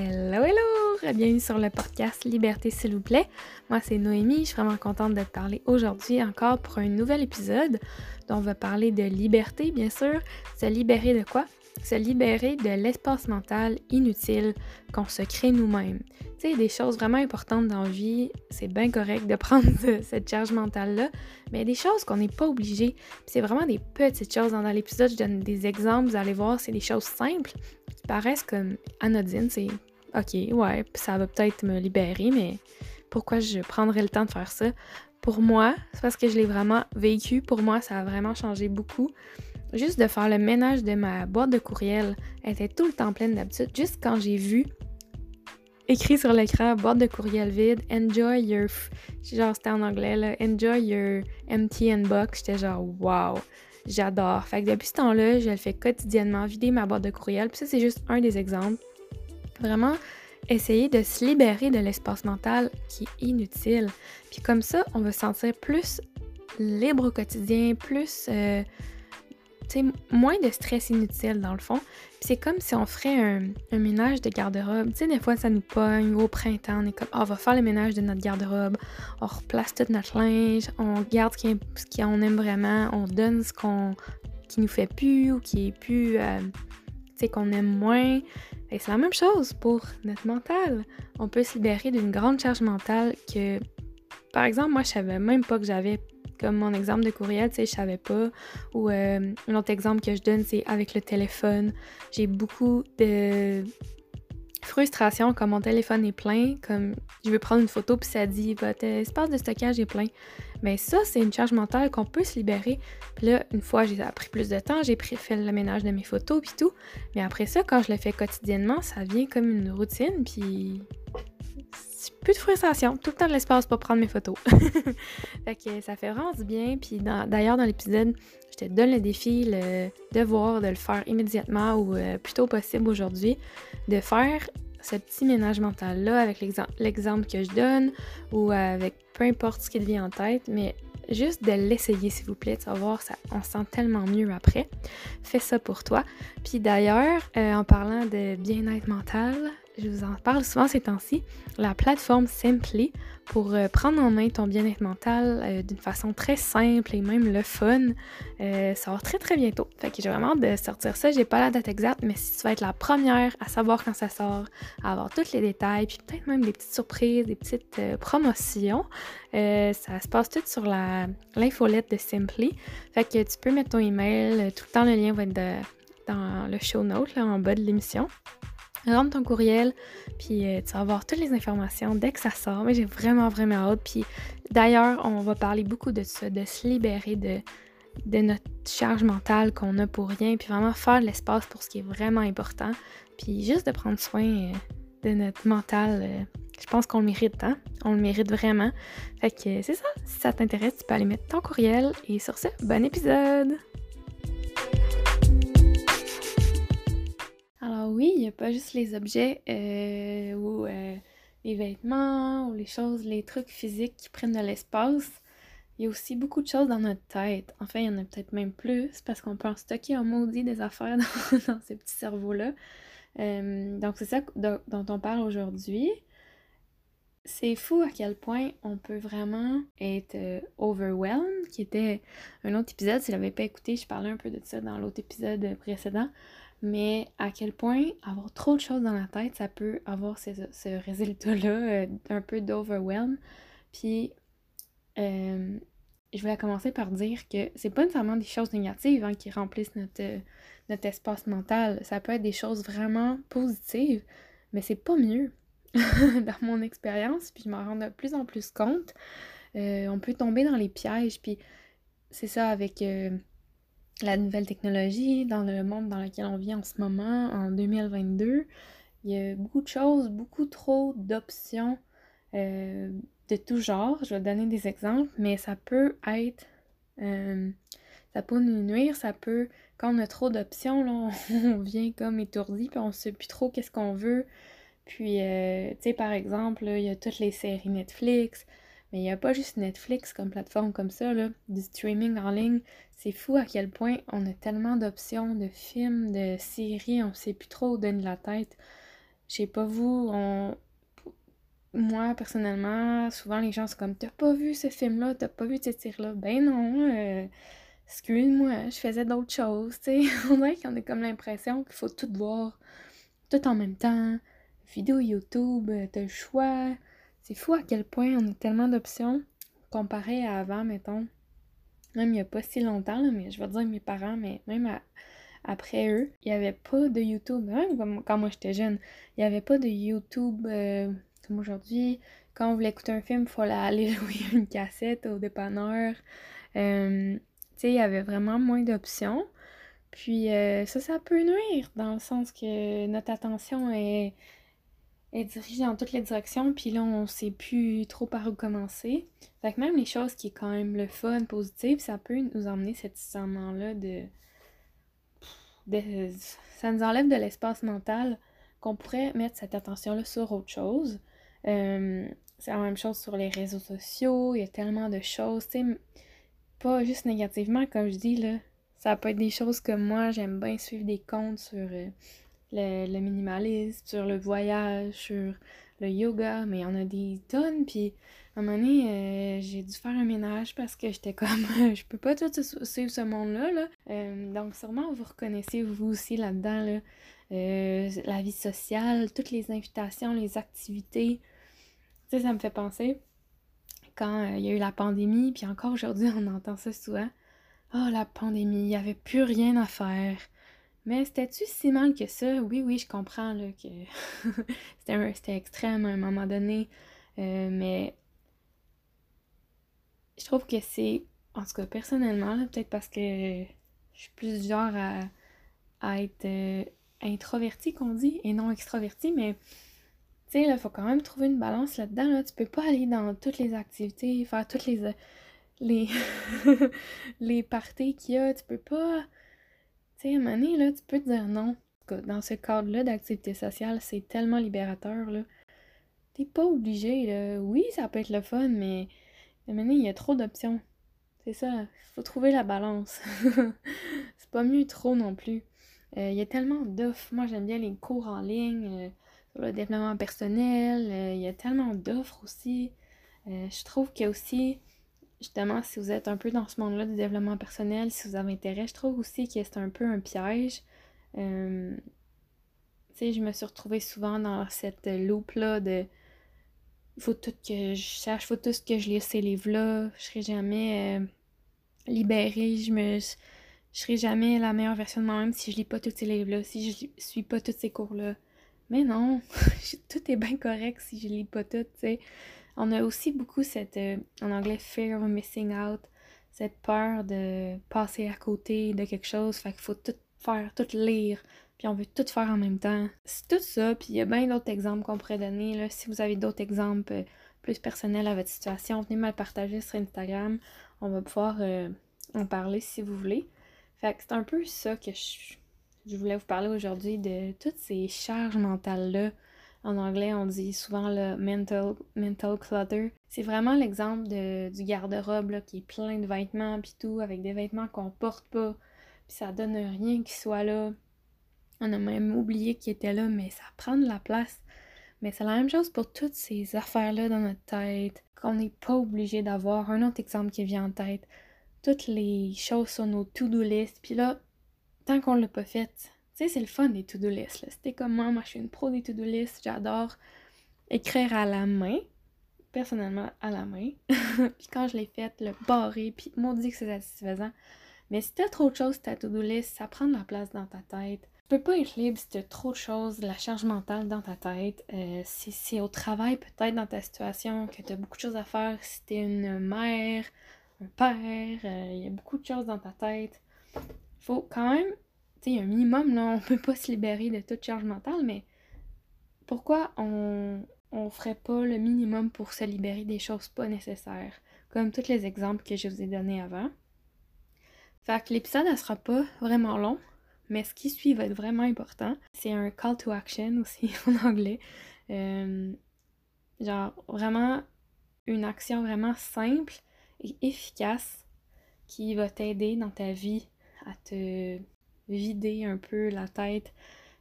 Hello, hello! Bienvenue sur le podcast Liberté, s'il vous plaît. Moi, c'est Noémie. Je suis vraiment contente de te parler aujourd'hui encore pour un nouvel épisode dont on va parler de liberté, bien sûr. Se libérer de quoi? Se libérer de l'espace mental inutile qu'on se crée nous-mêmes. Tu sais, des choses vraiment importantes dans la vie, c'est bien correct de prendre cette charge mentale-là, mais des choses qu'on n'est pas obligé. c'est vraiment des petites choses. Dans l'épisode, je donne des exemples, vous allez voir, c'est des choses simples qui paraissent comme anodines. C'est OK, ouais, ça va peut-être me libérer, mais pourquoi je prendrais le temps de faire ça? Pour moi, c'est parce que je l'ai vraiment vécu. Pour moi, ça a vraiment changé beaucoup. Juste de faire le ménage de ma boîte de courriel, elle était tout le temps pleine d'habitude. Juste quand j'ai vu écrit sur l'écran, boîte de courriel vide, enjoy your. Genre, c'était en anglais, là. Enjoy your empty inbox. J'étais genre, wow, j'adore. Fait que depuis ce temps-là, je le fais quotidiennement, vider ma boîte de courriel. Puis ça, c'est juste un des exemples. Vraiment, essayer de se libérer de l'espace mental qui est inutile. Puis comme ça, on va se sentir plus libre au quotidien, plus. Euh, moins de stress inutile dans le fond. c'est comme si on ferait un, ménage de garde-robe. Tu sais, des fois, ça nous pogne au printemps. On est comme, oh, on va faire le ménage de notre garde-robe. On replace tout notre linge. On garde ce qu'on aime vraiment. On donne ce qu'on qui nous fait plus ou qui est plus, euh, tu sais, qu'on aime moins. Et c'est la même chose pour notre mental. On peut se libérer d'une grande charge mentale que, par exemple, moi, je savais même pas que j'avais comme mon exemple de courriel, tu sais, je savais pas. Ou euh, un autre exemple que je donne, c'est avec le téléphone. J'ai beaucoup de frustration quand mon téléphone est plein, comme je veux prendre une photo puis ça dit votre espace de stockage est plein. Mais ça, c'est une charge mentale qu'on peut se libérer. Puis là, une fois, j'ai appris plus de temps, j'ai pris fait le ménage de mes photos puis tout. Mais après ça, quand je le fais quotidiennement, ça vient comme une routine puis plus de frustration, tout le temps de l'espace pour prendre mes photos. fait que ça fait vraiment du bien. Puis d'ailleurs, dans, l'épisode, je te donne le défi, le devoir de le faire immédiatement ou euh, plutôt possible aujourd'hui, de faire ce petit ménage mental-là avec l'exemple que je donne ou avec peu importe ce qui te vient en tête, mais juste de l'essayer s'il vous plaît, tu vas voir, ça, on se sent tellement mieux après. Fais ça pour toi. Puis d'ailleurs, euh, en parlant de bien-être mental, je vous en parle souvent ces temps-ci, la plateforme Simply pour euh, prendre en main ton bien-être mental euh, d'une façon très simple et même le fun. Euh, va très très bientôt. Fait que j'ai vraiment hâte de sortir ça. J'ai pas la date exacte, mais si tu vas être la première à savoir quand ça sort, à avoir tous les détails, puis peut-être même des petites surprises, des petites promotions, ça se passe tout sur l'infolette de Simply. Fait que tu peux mettre ton email, tout le temps le lien va être dans le show note là, en bas de l'émission rentre ton courriel, puis euh, tu vas avoir toutes les informations dès que ça sort. Mais j'ai vraiment, vraiment hâte. Puis d'ailleurs, on va parler beaucoup de ça, de se libérer de, de notre charge mentale qu'on a pour rien, puis vraiment faire de l'espace pour ce qui est vraiment important. Puis juste de prendre soin euh, de notre mental. Euh, je pense qu'on le mérite, hein? On le mérite vraiment. Fait que c'est ça. Si ça t'intéresse, tu peux aller mettre ton courriel. Et sur ce, bon épisode! Oui, il n'y a pas juste les objets euh, ou euh, les vêtements ou les choses, les trucs physiques qui prennent de l'espace. Il y a aussi beaucoup de choses dans notre tête. Enfin, il y en a peut-être même plus parce qu'on peut en stocker un maudit des affaires dans, ces petits cerveaux-là. Euh, donc c'est ça dont, on parle aujourd'hui. C'est fou à quel point on peut vraiment être overwhelmed, qui était un autre épisode. Si vous l'avez pas écouté, je parlais un peu de ça dans l'autre épisode précédent mais à quel point avoir trop de choses dans la tête, ça peut avoir ce, résultat-là euh, un peu d'overwhelm. Puis, euh, je voulais commencer par dire que c'est pas nécessairement des choses négatives hein, qui remplissent notre, notre espace mental. Ça peut être des choses vraiment positives, mais c'est pas mieux. dans mon expérience, puis je m'en rends de plus en plus compte. Euh, on peut tomber dans les pièges, puis c'est ça avec la nouvelle technologie, dans le monde dans lequel on vit en ce moment, en 2022. Il y a beaucoup de choses, beaucoup trop d'options euh, de tout genre. Je vais donner des exemples, mais ça peut être. Euh, ça peut nous nuire, ça peut. Quand on a trop d'options, là, on, vient comme étourdi, puis on sait plus trop qu'est-ce qu'on veut. Puis, euh, tu sais, par exemple, il y a toutes les séries Netflix, mais il n'y a pas juste Netflix comme plateforme comme ça, là, du streaming en ligne. C'est fou à quel point on a tellement d'options de films, de séries, on ne sait plus trop où donner la tête. je sais pas vous, on... moi personnellement, souvent les gens sont comme T'as pas vu ce film-là, t'as pas vu cette série-là. Ben non, euh, excuse-moi, je faisais d'autres choses, tu on dirait qu'on a comme l'impression qu'il faut tout voir tout en même temps. Vidéo YouTube, euh, t'as le choix. C'est fou à quel point on a tellement d'options comparé à avant, mettons. Même il n'y a pas si longtemps, mais je vais dire mes parents, mais même après eux, il n'y avait pas de YouTube. Quand moi j'étais jeune, il n'y avait pas de YouTube euh, comme aujourd'hui. Quand on voulait écouter un film, il fallait aller jouer une cassette au dépanneur. Euh, tu sais, il y avait vraiment moins d'options. Puis euh, ça, ça peut nuire dans le sens que notre attention est, est dirigée dans toutes les directions, puis là, on sait plus trop par où commencer. Fait que même les choses qui est quand même le fun, positif, ça peut nous emmener cet sentiment-là de, Ça nous enlève de l'espace mental qu'on pourrait mettre cette attention-là sur autre chose. Euh, c'est la même chose sur les réseaux sociaux, il y a tellement de choses, tu sais, pas juste négativement, comme je dis, là, ça peut être des choses que moi, j'aime bien suivre des comptes sur euh, le, minimalisme, sur le voyage, sur le yoga, mais il y en a des tonnes. Puis à un moment donné, euh, j'ai dû faire un ménage parce que j'étais comme, je peux pas tout suivre ce monde-là. Là. Euh, donc sûrement, vous reconnaissez vous aussi là-dedans. Là. la vie sociale, toutes les invitations, les activités. Tu sais, ça me fait penser quand il y a eu la pandémie, puis encore aujourd'hui, on entend ça souvent. Oh, la pandémie, il n'y avait plus rien à faire. Mais c'était-tu si mal que ça? Oui, oui, je comprends là, que c'était extrême à un moment donné. Euh, mais je trouve que c'est, en tout cas personnellement, peut-être parce que je suis plus du genre à, être euh, introverti qu'on dit et non extroverti, mais tu sais, il faut quand même trouver une balance là-dedans. Là. Tu peux pas aller dans toutes les activités, faire toutes les les, les parties qu'il y a, tu peux pas. Tu sais, à un moment donné, là, tu peux te dire non. Dans ce cadre-là d'activité sociale, c'est tellement libérateur, là. T'es pas obligé, là. Oui, ça peut être le fun, mais à un moment donné, il y a trop d'options. C'est ça. Faut trouver la balance. c'est pas mieux trop non plus. Euh, il y a tellement d'offres. Moi, j'aime bien les cours en ligne, euh, sur le développement personnel. Euh, il y a tellement d'offres aussi. je trouve qu'il y a aussi justement, si vous êtes un peu dans ce monde-là du développement personnel, si vous avez intérêt, je trouve aussi que c'est un peu un piège. Euh, tu sais, je me suis retrouvée souvent dans cette loupe-là de faut tout que je sache, faut tout ce que je lis ces livres-là, je serai jamais euh, libérée, je me je serai jamais la meilleure version de moi-même si je lis pas tous ces livres-là, si je suis pas tous ces cours-là. Mais non, tout est bien correct si je lis pas tout, tu sais. On a aussi beaucoup cette, euh, en anglais, fear of missing out, cette peur de passer à côté de quelque chose, fait qu'il faut tout faire, tout lire, puis on veut tout faire en même temps. C'est tout ça, puis il y a bien d'autres exemples qu'on pourrait donner. Si vous avez d'autres exemples euh, plus personnels à votre situation, venez me le partager sur Instagram. On va pouvoir euh, en parler si vous voulez. Fait que c'est un peu ça que je, je voulais vous parler aujourd'hui, de toutes ces charges mentales-là en anglais, on dit souvent le mental, mental clutter. C'est vraiment l'exemple du garde-robe qui est plein de vêtements puis tout, avec des vêtements qu'on porte pas, puis ça donne rien qui soit là. On a même oublié qu'il était là, mais ça prend de la place. Mais c'est la même chose pour toutes ces affaires-là dans notre tête, qu'on n'est pas obligé d'avoir. Un autre exemple qui vient en tête, toutes les choses sur nos to-do list, puis là, tant qu'on l'a pas fait, tu sais, c'est le fun des to-do list. C'était comme moi, moi je suis une pro des to-do list. J'adore écrire à la main. Personnellement, à la main. puis quand je l'ai faite, le barrer, puis maudit que c'est satisfaisant. Mais si t'as trop de choses ta to-do list, ça prend de la place dans ta tête. Tu peux pas être libre si t'as trop de choses, la charge mentale dans ta tête. Euh, si c'est au travail, peut-être dans ta situation, que t'as beaucoup de choses à faire. Si t'es une mère, un père, euh, il y a beaucoup de choses dans ta tête. Faut quand même tu sais, un minimum, là, on peut pas se libérer de toute charge mentale, mais pourquoi on, on ferait pas le minimum pour se libérer des choses pas nécessaires, comme tous les exemples que je vous ai donnés avant? Fait que l'épisode, ne sera pas vraiment long, mais ce qui suit va être vraiment important. C'est un call to action aussi en anglais. Euh, genre, vraiment une action vraiment simple et efficace qui va t'aider dans ta vie à te vider un peu la tête,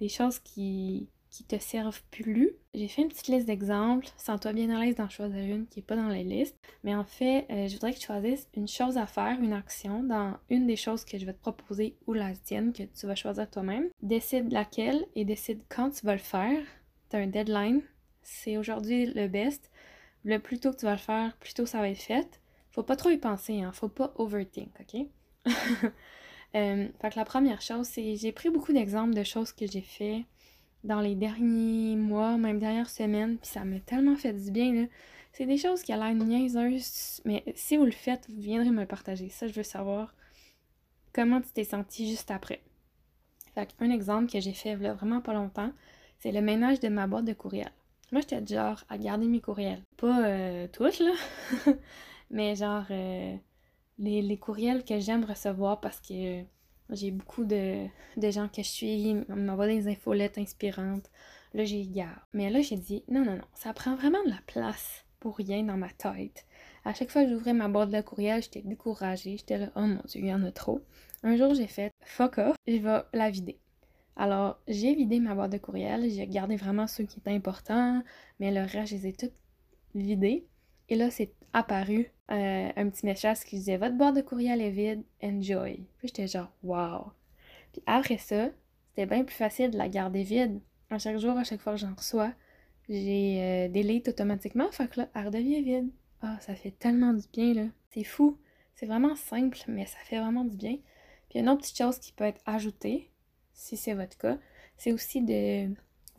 des choses qui, qui te servent plus. J'ai fait une petite liste d'exemples. Sens-toi bien à l'aise d'en choisir une qui n'est pas dans la liste. Mais en fait, euh, je voudrais que tu choisisses une chose à faire, une action dans une des choses que je vais te proposer ou la tienne que tu vas choisir toi-même. Décide laquelle et décide quand tu vas le faire. Tu as un deadline. C'est aujourd'hui le best. Le plus tôt que tu vas le faire, plus tôt ça va être fait. Faut pas trop y penser, hein. Faut pas overthink, ok? euh, fait que la première chose, c'est j'ai pris beaucoup d'exemples de choses que j'ai fait dans les derniers mois, même dernières semaines, puis ça m'a tellement fait du bien, là. C'est des choses qui ont l'air niaiseuses, mais si vous le faites, vous viendrez me partager. Ça, je veux savoir comment tu t'es senti juste après. Fait un exemple que j'ai fait là, vraiment pas longtemps, c'est le ménage de ma boîte de courriel. Moi, j'étais genre à garder mes courriels. Pas euh, tous, là, mais genre euh, les, courriels que j'aime recevoir parce que j'ai beaucoup de, de, gens que je suis, m'envoient des infolettes inspirantes. Là, j'ai garde. Mais là, j'ai dit, non, non, non, ça prend vraiment de la place pour rien dans ma tête. À chaque fois que j'ouvrais ma boîte de courriel, j'étais découragée. J'étais là, oh mon dieu, il y en a trop. Un jour, j'ai fait, fuck off, je vais la vider. Alors, j'ai vidé ma boîte de courriel, j'ai gardé vraiment ceux qui étaient importants, mais le reste, je les ai toutes vidés. Et là, c'est apparu euh, un petit message qui disait Votre boîte de courriel est vide, enjoy. Puis j'étais genre Wow. Puis après ça, c'était bien plus facile de la garder vide. À chaque jour, à chaque fois que j'en reçois, j'ai euh, automatiquement. Fait que là, elle redevient vide. Ah, ça fait tellement du bien, là. C'est fou. C'est vraiment simple, mais ça fait vraiment du bien. Puis une autre petite chose qui peut être ajoutée, si c'est votre cas, c'est aussi de vous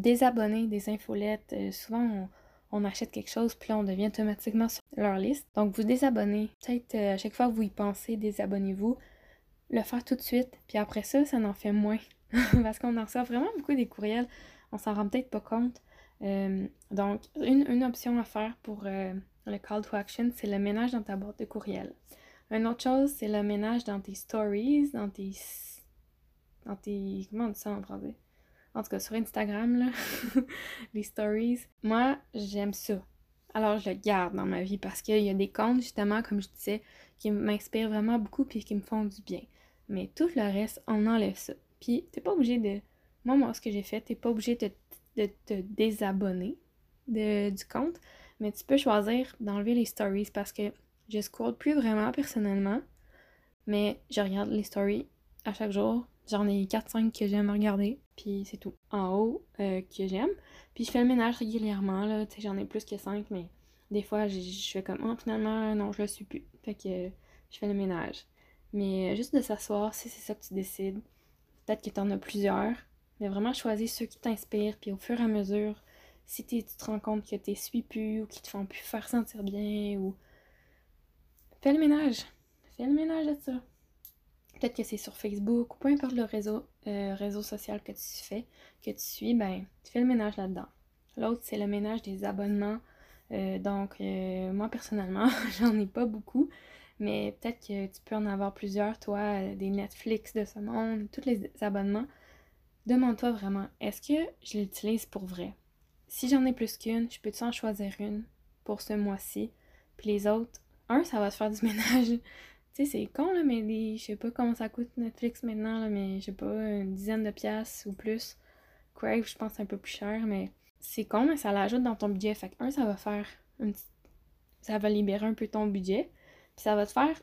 désabonner des infolettes. Euh, souvent, on, on achète quelque chose, puis là, on devient automatiquement sur leur liste. Donc, vous désabonnez. Peut-être euh, à chaque fois que vous y pensez, désabonnez-vous. Le faire tout de suite, puis après ça, ça en fait moins. Parce qu'on en reçoit vraiment beaucoup des courriels. On s'en rend peut-être pas compte. Euh, donc, une, option à faire pour euh, le call to action, c'est le ménage dans ta boîte de courriel. Une autre chose, c'est le ménage dans tes stories, dans tes. Dans tes. Comment on dit ça en français? En tout cas sur Instagram, là, les stories. Moi, j'aime ça. Alors, je le garde dans ma vie parce qu'il y a des comptes, justement, comme je disais, qui m'inspirent vraiment beaucoup puis qui me font du bien. Mais tout le reste, on enlève ça. Puis, t'es pas obligé de. Moi, moi, ce que j'ai fait, t'es pas obligé de, te désabonner de, du compte, mais tu peux choisir d'enlever les stories parce que je scroll plus vraiment personnellement, mais je regarde les stories à chaque jour J'en ai 4-5 que j'aime regarder, puis c'est tout. En haut, euh, que j'aime. Puis je fais le ménage régulièrement, là. Tu sais, j'en ai plus que 5, mais des fois, je fais comme, oh, finalement, non, je le suis plus. Fait que je fais le ménage. Mais euh, juste de s'asseoir, si c'est ça que tu décides, peut-être que tu en as plusieurs, mais vraiment choisir ceux qui t'inspirent, puis au fur et à mesure, si tu te rends compte que tu suis plus ou qui te font plus faire sentir bien, ou. Fais le ménage. Fais le ménage de ça. Peut-être que c'est sur Facebook ou peu importe le réseau, euh, réseau social que tu fais, que tu suis, ben, tu fais le ménage là-dedans. L'autre, c'est le ménage des abonnements. Euh, donc, euh, moi, personnellement, j'en ai pas beaucoup, mais peut-être que tu peux en avoir plusieurs, toi, des Netflix de ce monde, tous les abonnements. Demande-toi vraiment, est-ce que je l'utilise pour vrai? Si j'en ai plus qu'une, je peux-tu en choisir une pour ce mois-ci? Puis les autres, un, ça va te faire du ménage tu sais, c'est con, là, mais je sais pas comment ça coûte Netflix maintenant, là, mais je sais pas, une dizaine de piastres ou plus. Crave, je pense, c'est un peu plus cher, mais c'est con, mais ça l'ajoute dans ton budget. Fait que, un, ça va faire une Ça va libérer un peu ton budget, puis ça va te faire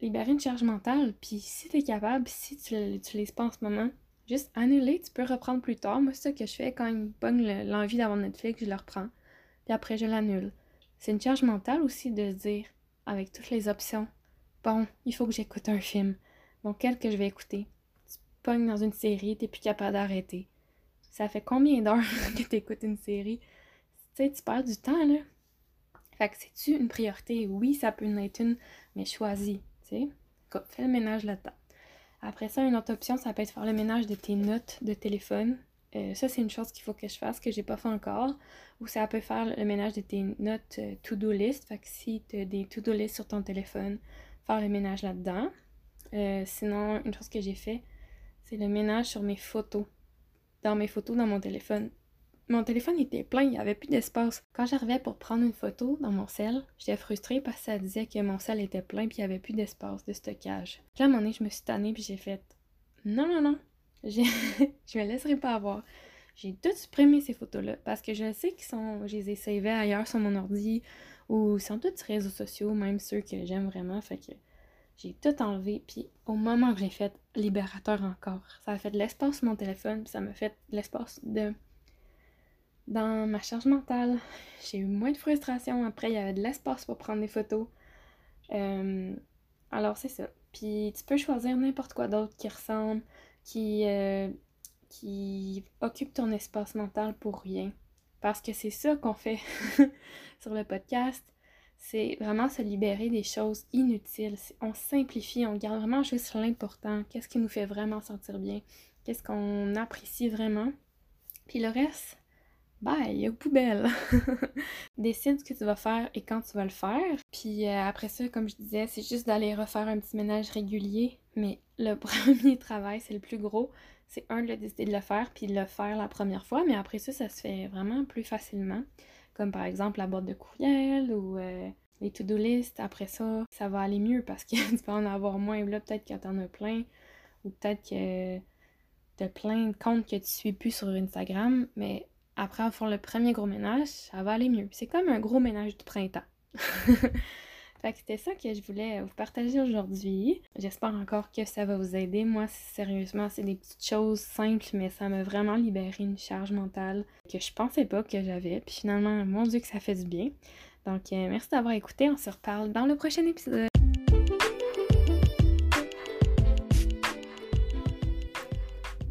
libérer une charge mentale. Puis si t'es capable, si tu l'utilises pas en ce moment, juste annuler, tu peux reprendre plus tard. Moi, c'est ça que je fais quand il me pogne l'envie d'avoir Netflix, je le reprends. Puis après, je l'annule. C'est une charge mentale aussi de se dire, avec toutes les options Bon, il faut que j'écoute un film. Bon, quel que je vais écouter? Tu pognes dans une série, t'es plus capable d'arrêter. Ça fait combien d'heures que t'écoutes une série? Tu sais, tu perds du temps, là. Fait que c'est-tu une priorité? Oui, ça peut en être une, mais choisis, tu sais. Fais le ménage là-dedans. Après ça, une autre option, ça peut être faire le ménage de tes notes de téléphone. Euh, ça, c'est une chose qu'il faut que je fasse, que j'ai pas fait encore. Ou ça peut faire le ménage de tes notes euh, to-do list. Fait que si tu des to-do list sur ton téléphone, faire le ménage là-dedans. Euh, sinon, une chose que j'ai fait, c'est le ménage sur mes photos. Dans mes photos dans mon téléphone. Mon téléphone était plein, il n'y avait plus d'espace. Quand j'arrivais pour prendre une photo dans mon sel, j'étais frustrée parce que ça disait que mon sel était plein puis il n'y avait plus d'espace de stockage. Puis là, à un moment donné, je me suis tannée puis j'ai fait non, non, non, je me laisserai pas avoir. j'ai tout supprimé ces photos-là parce que je sais qu'ils sont. Je les ai savées ailleurs sur mon ordi ou toutes sur les réseaux sociaux, même ceux que j'aime vraiment. Fait que j'ai tout enlevé. Puis au moment que j'ai fait libérateur encore, ça a fait de l'espace mon téléphone, puis ça m'a fait de l'espace de. Dans ma charge mentale, j'ai eu moins de frustration. Après, il y avait de l'espace pour prendre des photos. Euh, alors, c'est ça. Puis tu peux choisir n'importe quoi d'autre qui ressemble, qui, euh, qui occupe ton espace mental pour rien. Parce que c'est ça qu'on fait sur le podcast. C'est vraiment se libérer des choses inutiles. On simplifie, on garde vraiment juste l'important. Qu'est-ce qui nous fait vraiment sentir bien? Qu'est-ce qu'on apprécie vraiment? Puis le reste, bye, aux poubelles. Décide ce que tu vas faire et quand tu vas le faire. Puis euh, après ça, comme je disais, c'est juste d'aller refaire un petit ménage régulier. Mais le premier travail, c'est le plus gros. C'est un, de décider de le faire, puis de le faire la première fois. Mais après ça, ça se fait vraiment plus facilement. Comme par exemple la boîte de courriel ou euh, les to-do list. Après ça, ça va aller mieux parce que tu peux en avoir moins. Là, peut-être que t'en as plein. Ou peut-être que t'as plein de comptes que tu suis plus sur Instagram. Mais après avoir le premier gros ménage, ça va aller mieux. C'est comme un gros ménage du printemps. fait que c'était ça que je voulais vous partager aujourd'hui. J'espère encore que ça va vous aider. Moi, sérieusement, c'est des petites choses simples, mais ça m'a vraiment libéré une charge mentale que je pensais pas que j'avais. Puis finalement, mon Dieu, que ça fait du bien. Donc, euh, merci d'avoir écouté. On se reparle dans le prochain épisode.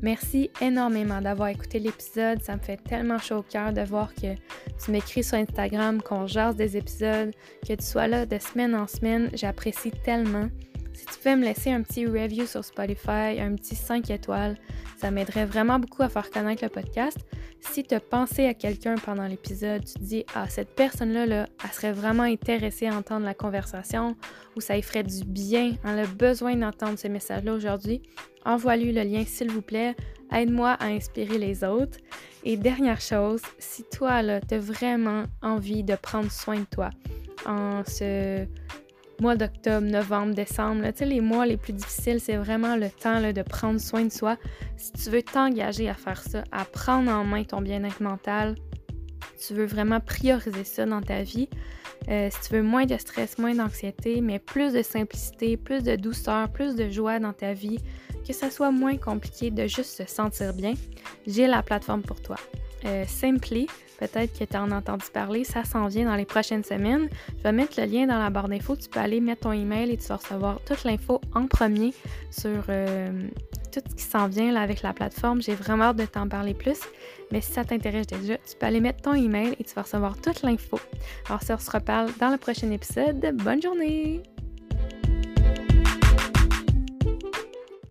Merci énormément d'avoir écouté l'épisode. Ça me fait tellement chaud au cœur de voir que tu m'écris sur Instagram, qu'on jase des épisodes, que tu sois là de semaine en semaine. J'apprécie tellement. Si tu pouvais me laisser un petit review sur Spotify, un petit 5 étoiles, ça m'aiderait vraiment beaucoup à faire connaître le podcast. Si tu as pensé à quelqu'un pendant l'épisode, tu te dis Ah, cette personne-là, là, elle serait vraiment intéressée à entendre la conversation ou ça lui ferait du bien, elle a besoin d'entendre ce message-là aujourd'hui, envoie-lui le lien s'il vous plaît. Aide-moi à inspirer les autres. Et dernière chose, si toi, là, tu as vraiment envie de prendre soin de toi en ce mois d'octobre, novembre, décembre, sais, les mois les plus difficiles, c'est vraiment le temps là, de prendre soin de soi. Si tu veux t'engager à faire ça, à prendre en main ton bien-être mental, tu veux vraiment prioriser ça dans ta vie, euh, si tu veux moins de stress, moins d'anxiété, mais plus de simplicité, plus de douceur, plus de joie dans ta vie, que ça soit moins compliqué de juste se sentir bien, j'ai la plateforme pour toi. Euh, Simply, peut-être que tu en as entendu parler, ça s'en vient dans les prochaines semaines. Je vais mettre le lien dans la barre d'infos. Tu peux aller mettre ton email et tu vas recevoir toute l'info en premier sur euh, tout ce qui s'en vient avec la plateforme. J'ai vraiment hâte de t'en parler plus. Mais si ça t'intéresse déjà, tu peux aller mettre ton email et tu vas recevoir toute l'info. Alors, ça, on se reparle dans le prochain épisode. Bonne journée!